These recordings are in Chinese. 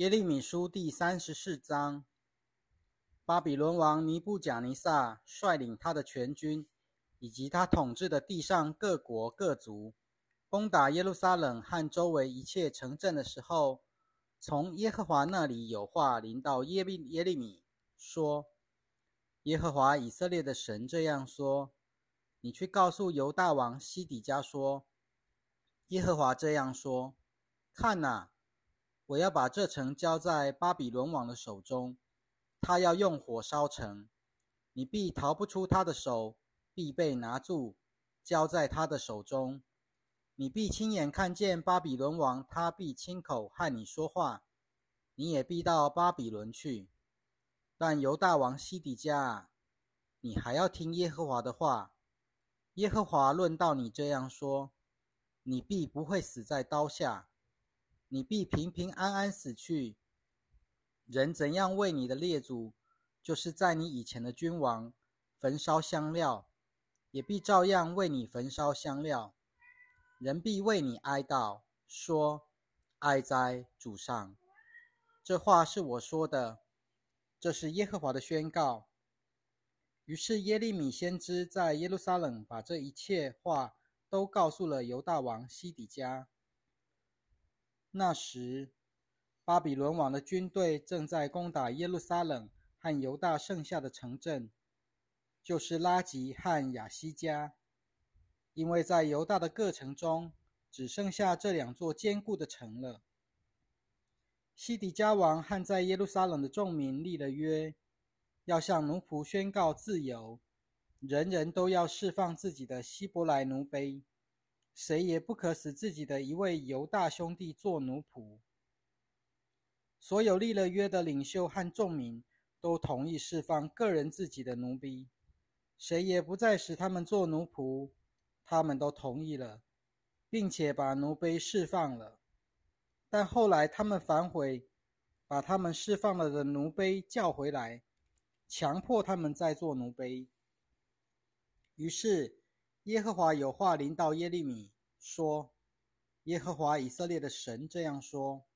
耶利米书第三十四章：巴比伦王尼布甲尼撒率领他的全军，以及他统治的地上各国各族，攻打耶路撒冷和周围一切城镇的时候，从耶和华那里有话临到耶利耶利米，说：“耶和华以色列的神这样说：你去告诉犹大王西底家说，耶和华这样说：看哪！”我要把这城交在巴比伦王的手中，他要用火烧城，你必逃不出他的手，必被拿住，交在他的手中。你必亲眼看见巴比伦王，他必亲口和你说话，你也必到巴比伦去。但犹大王西底家，你还要听耶和华的话。耶和华论到你这样说：你必不会死在刀下。你必平平安安死去。人怎样为你的列祖，就是在你以前的君王焚烧香料，也必照样为你焚烧香料。人必为你哀悼，说：“哀哉，主上！”这话是我说的，这是耶和华的宣告。于是耶利米先知在耶路撒冷把这一切话都告诉了犹大王西底家。那时，巴比伦王的军队正在攻打耶路撒冷和犹大剩下的城镇，就是拉吉和亚西加。因为在犹大的各城中，只剩下这两座坚固的城了。西底家王和在耶路撒冷的众民立了约，要向奴仆宣告自由，人人都要释放自己的希伯来奴卑。谁也不可使自己的一位犹大兄弟做奴仆。所有立了约的领袖和众民都同意释放个人自己的奴婢，谁也不再使他们做奴仆。他们都同意了，并且把奴婢释放了。但后来他们反悔，把他们释放了的奴婢叫回来，强迫他们再做奴婢。于是。耶和华有话临到耶利米说：“耶和华以色列的神这样说：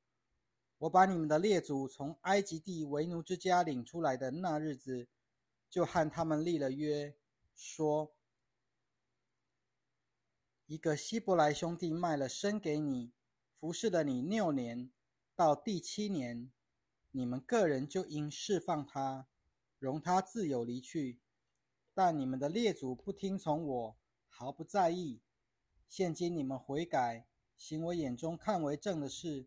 我把你们的列祖从埃及地为奴之家领出来的那日子，就和他们立了约，说：一个希伯来兄弟卖了身给你，服侍了你六年，到第七年，你们个人就应释放他，容他自由离去。但你们的列祖不听从我。”毫不在意。现今你们悔改，行我眼中看为正的事，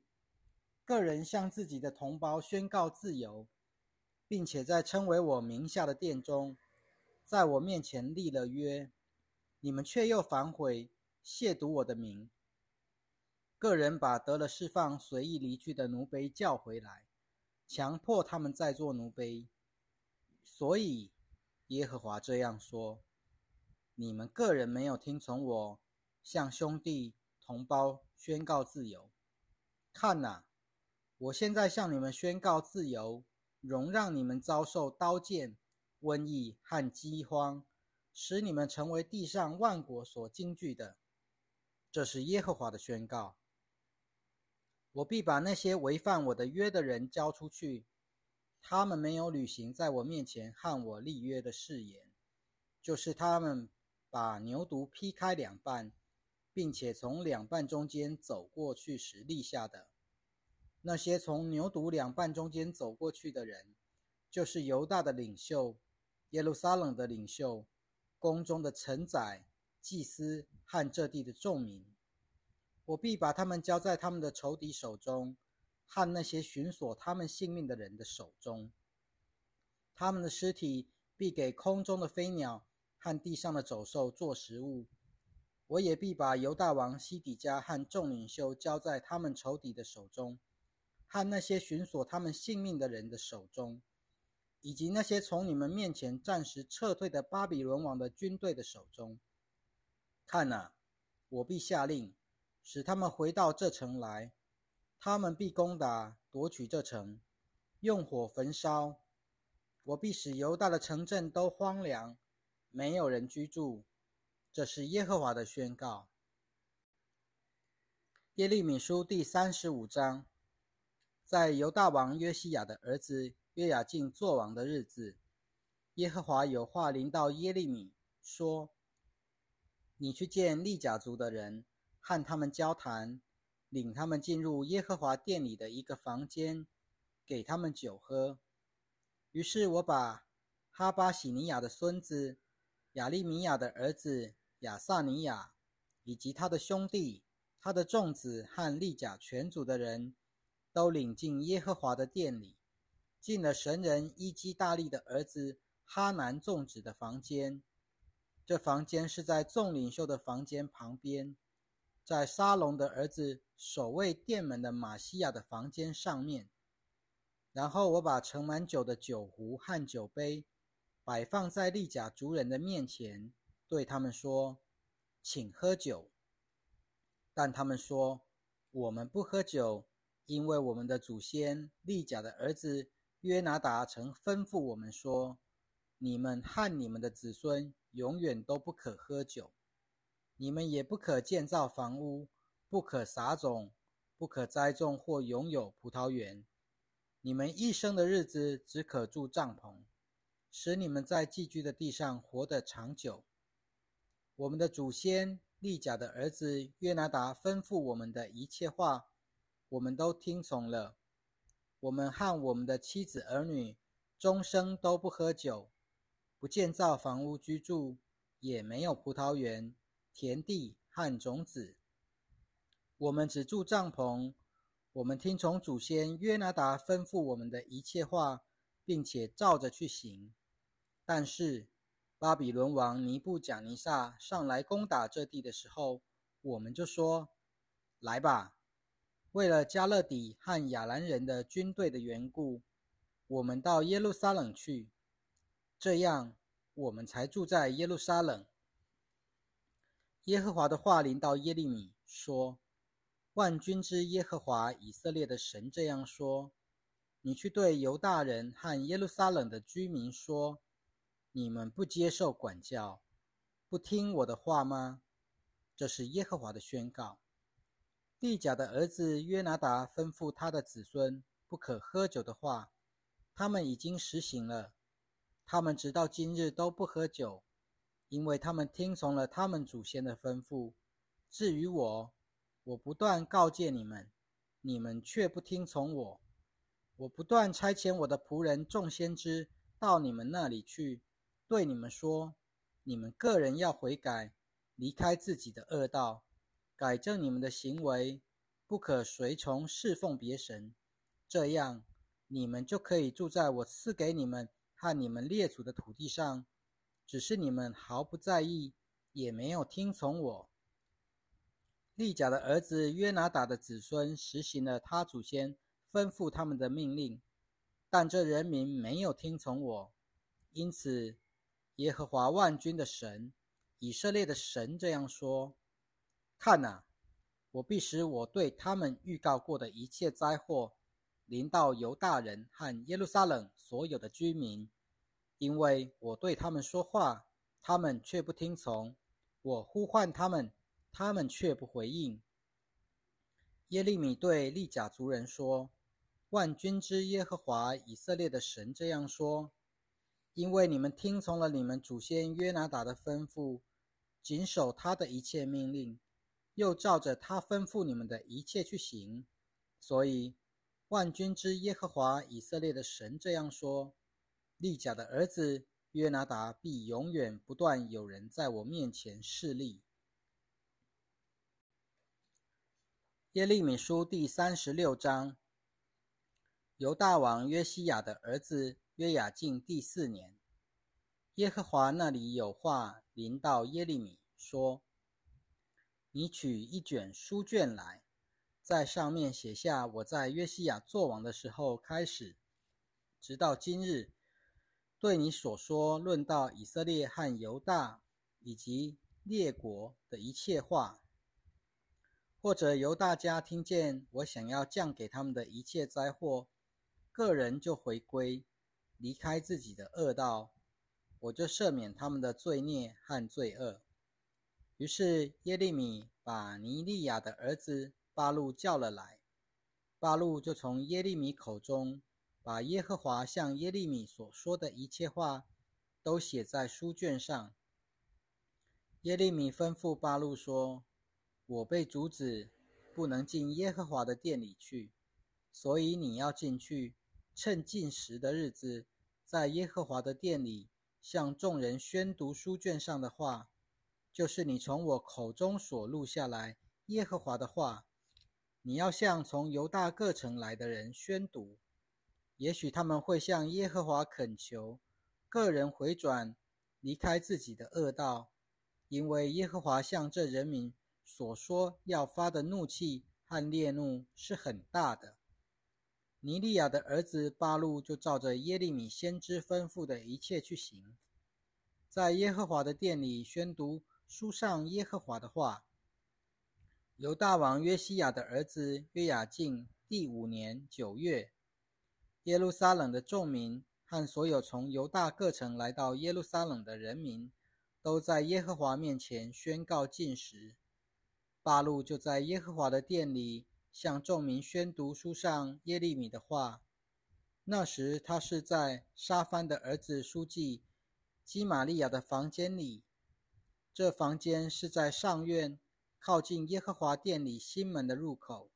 个人向自己的同胞宣告自由，并且在称为我名下的殿中，在我面前立了约，你们却又反悔，亵渎我的名。个人把得了释放、随意离去的奴婢叫回来，强迫他们再做奴婢。所以耶和华这样说。你们个人没有听从我，向兄弟同胞宣告自由。看呐，我现在向你们宣告自由，容让你们遭受刀剑、瘟疫和饥荒，使你们成为地上万国所惊惧的。这是耶和华的宣告。我必把那些违反我的约的人交出去，他们没有履行在我面前和我立约的誓言，就是他们。把牛犊劈开两半，并且从两半中间走过去时立下的那些从牛犊两半中间走过去的人，就是犹大的领袖、耶路撒冷的领袖、宫中的臣宰、祭司和这地的众民。我必把他们交在他们的仇敌手中，和那些寻索他们性命的人的手中。他们的尸体必给空中的飞鸟。和地上的走兽做食物，我也必把犹大王西底家和众领袖交在他们仇敌的手中，和那些寻索他们性命的人的手中，以及那些从你们面前暂时撤退的巴比伦王的军队的手中。看哪，我必下令，使他们回到这城来，他们必攻打夺取这城，用火焚烧。我必使犹大的城镇都荒凉。没有人居住，这是耶和华的宣告。耶利米书第三十五章：在犹大王约西亚的儿子约雅敬作王的日子，耶和华有话临到耶利米，说：“你去见利甲族的人，和他们交谈，领他们进入耶和华殿里的一个房间，给他们酒喝。”于是我把哈巴喜尼亚的孙子亚利米亚的儿子亚萨尼亚，以及他的兄弟、他的众子和利甲全族的人，都领进耶和华的殿里，进了神人伊基大利的儿子哈南众子的房间。这房间是在众领袖的房间旁边，在沙龙的儿子守卫殿门的马西亚的房间上面。然后我把盛满酒的酒壶和酒杯摆放在利甲族人的面前，对他们说：“请喝酒。”但他们说：“我们不喝酒，因为我们的祖先利甲的儿子约拿达曾吩咐我们说：‘你们和你们的子孙。’”永远都不可喝酒，你们也不可建造房屋，不可撒种，不可栽种或拥有葡萄园。你们一生的日子只可住帐篷，使你们在寄居的地上活得长久。我们的祖先利甲的儿子约拿达吩咐我们的一切话，我们都听从了。我们和我们的妻子儿女终生都不喝酒。不建造房屋居住，也没有葡萄园、田地和种子。我们只住帐篷。我们听从祖先约拿达吩咐我们的一切话，并且照着去行。但是，巴比伦王尼布贾尼撒上来攻打这地的时候，我们就说：“来吧，为了加勒底和亚兰人的军队的缘故，我们到耶路撒冷去。”这样，我们才住在耶路撒冷。耶和华的话临到耶利米说：“万军之耶和华以色列的神这样说：你去对犹大人和耶路撒冷的居民说：你们不接受管教，不听我的话吗？这是耶和华的宣告。利甲的儿子约拿达吩咐他的子孙不可喝酒的话，他们已经实行了。”他们直到今日都不喝酒，因为他们听从了他们祖先的吩咐。至于我，我不断告诫你们，你们却不听从我。我不断差遣我的仆人众先知到你们那里去，对你们说：你们个人要悔改，离开自己的恶道，改正你们的行为，不可随从侍奉别神。这样，你们就可以住在我赐给你们。和你们列祖的土地上，只是你们毫不在意，也没有听从我。利甲的儿子约拿达的子孙实行了他祖先吩咐他们的命令，但这人民没有听从我。因此，耶和华万军的神，以色列的神这样说：看哪，我必使我对他们预告过的一切灾祸。临到犹大人和耶路撒冷所有的居民，因为我对他们说话，他们却不听从；我呼唤他们，他们却不回应。耶利米对利甲族人说：“万军之耶和华以色列的神这样说：因为你们听从了你们祖先约拿达的吩咐，谨守他的一切命令，又照着他吩咐你们的一切去行，所以。”万军之耶和华以色列的神这样说：利甲的儿子约拿达必永远不断有人在我面前示例。耶利米书第三十六章。犹大王约西亚的儿子约雅敬第四年，耶和华那里有话临到耶利米说：“你取一卷书卷来。”在上面写下我在约西亚做王的时候开始，直到今日，对你所说论到以色列和犹大以及列国的一切话，或者犹大家听见我想要降给他们的一切灾祸，个人就回归，离开自己的恶道，我就赦免他们的罪孽和罪恶。于是耶利米把尼利亚的儿子。巴路叫了来，巴路就从耶利米口中把耶和华向耶利米所说的一切话都写在书卷上。耶利米吩咐巴路说：“我被阻止，不能进耶和华的殿里去，所以你要进去，趁进食的日子，在耶和华的殿里向众人宣读书卷上的话。”就是你从我口中所录下来耶和华的话，你要向从犹大各城来的人宣读，也许他们会向耶和华恳求，个人回转，离开自己的恶道，因为耶和华向这人民所说要发的怒气和烈怒是很大的。尼利亚的儿子巴路就照着耶利米先知吩咐的一切去行，在耶和华的殿里宣读。书上耶和华的话。犹大王约西亚的儿子约雅敬第五年九月，耶路撒冷的众民和所有从犹大各城来到耶路撒冷的人民，都在耶和华面前宣告禁食。巴路就在耶和华的殿里向众民宣读书上耶利米的话。那时他是在沙番的儿子书记基玛利亚的房间里。这房间是在上院，靠近耶和华殿里新门的入口。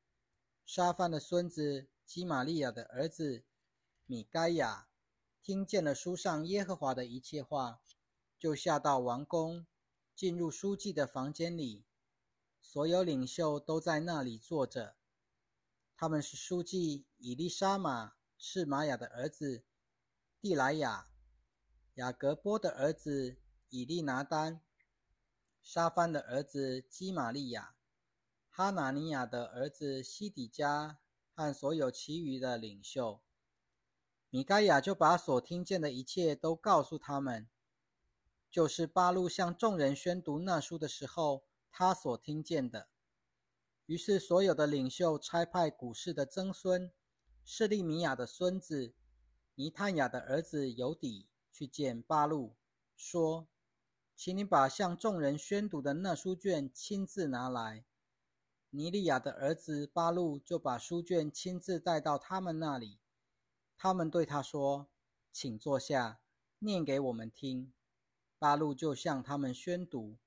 沙番的孙子基玛利亚的儿子米该亚听见了书上耶和华的一切话，就下到王宫，进入书记的房间里。所有领袖都在那里坐着。他们是书记以利沙玛是玛雅的儿子蒂莱亚，雅各波的儿子以利拿丹。沙番的儿子基玛利亚，哈拿尼亚的儿子西底加和所有其余的领袖，米该亚就把所听见的一切都告诉他们，就是巴路向众人宣读那书的时候，他所听见的。于是所有的领袖差派古氏的曾孙示利米亚的孙子尼探雅的儿子尤底去见巴路，说。请你把向众人宣读的那书卷亲自拿来。尼利亚的儿子巴路就把书卷亲自带到他们那里。他们对他说：“请坐下，念给我们听。”巴路就向他们宣读。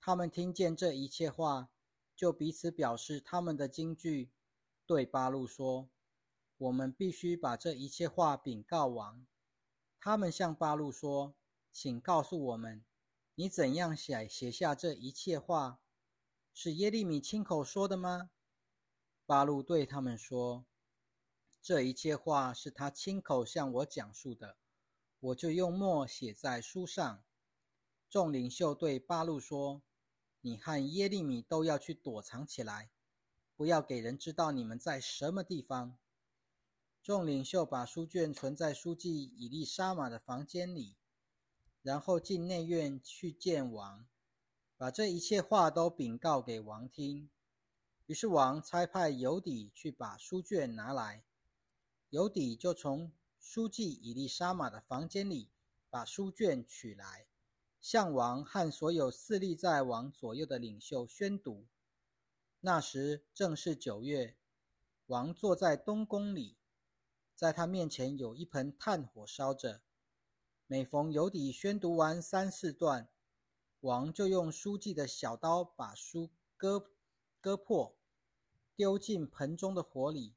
他们听见这一切话，就彼此表示他们的惊惧，对巴路说：“我们必须把这一切话禀告王。”他们向巴路说：“请告诉我们。”你怎样写写下这一切话？是耶利米亲口说的吗？巴路对他们说：“这一切话是他亲口向我讲述的，我就用墨写在书上。”众领袖对巴路说：“你和耶利米都要去躲藏起来，不要给人知道你们在什么地方。”众领袖把书卷存在书记以利沙玛的房间里。然后进内院去见王，把这一切话都禀告给王听。于是王差派尤底去把书卷拿来，尤底就从书记以利沙玛的房间里把书卷取来，向王和所有侍立在王左右的领袖宣读。那时正是九月，王坐在东宫里，在他面前有一盆炭火烧着。每逢有底宣读完三四段，王就用书记的小刀把书割割破，丢进盆中的火里，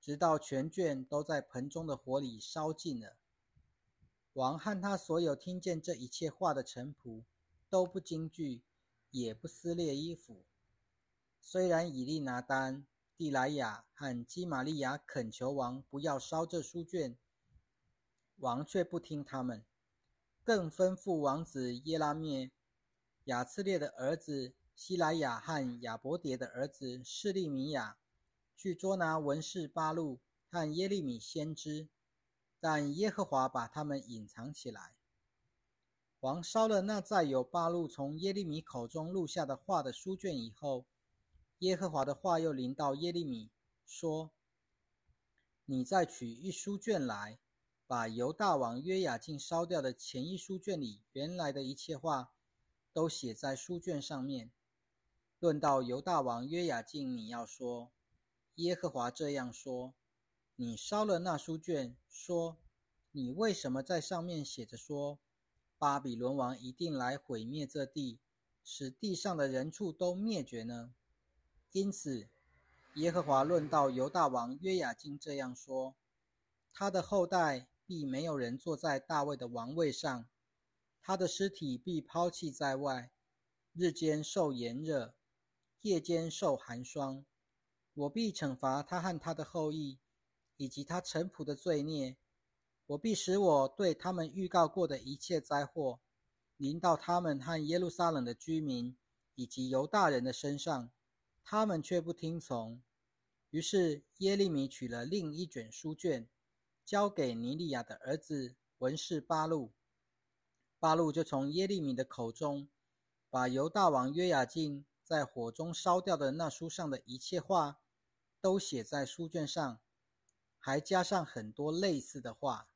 直到全卷都在盆中的火里烧尽了。王和他所有听见这一切话的臣仆都不惊惧，也不撕裂衣服。虽然以利拿丹、蒂莱亚和基玛利亚恳求王不要烧这书卷。王却不听他们，更吩咐王子耶拉灭、亚次列的儿子希莱亚和亚伯迭的儿子示利米亚，去捉拿文士巴路和耶利米先知，但耶和华把他们隐藏起来。王烧了那载有巴路从耶利米口中录下的话的书卷以后，耶和华的话又临到耶利米，说：“你再取一书卷来。”把犹大王约雅敬烧掉的前一书卷里原来的一切话，都写在书卷上面。论到犹大王约雅敬，你要说：耶和华这样说：你烧了那书卷，说，你为什么在上面写着说，巴比伦王一定来毁灭这地，使地上的人畜都灭绝呢？因此，耶和华论到犹大王约雅敬这样说：他的后代必没有人坐在大卫的王位上，他的尸体必抛弃在外，日间受炎热，夜间受寒霜。我必惩罚他和他的后裔，以及他臣仆的罪孽。我必使我对他们预告过的一切灾祸，临到他们和耶路撒冷的居民，以及犹大人的身上。他们却不听从，于是耶利米取了另一卷书卷，交给尼利亚的儿子文士巴路。巴路就从耶利米的口中，把犹大王约雅敬在火中烧掉的那书上的一切话，都写在书卷上，还加上很多类似的话。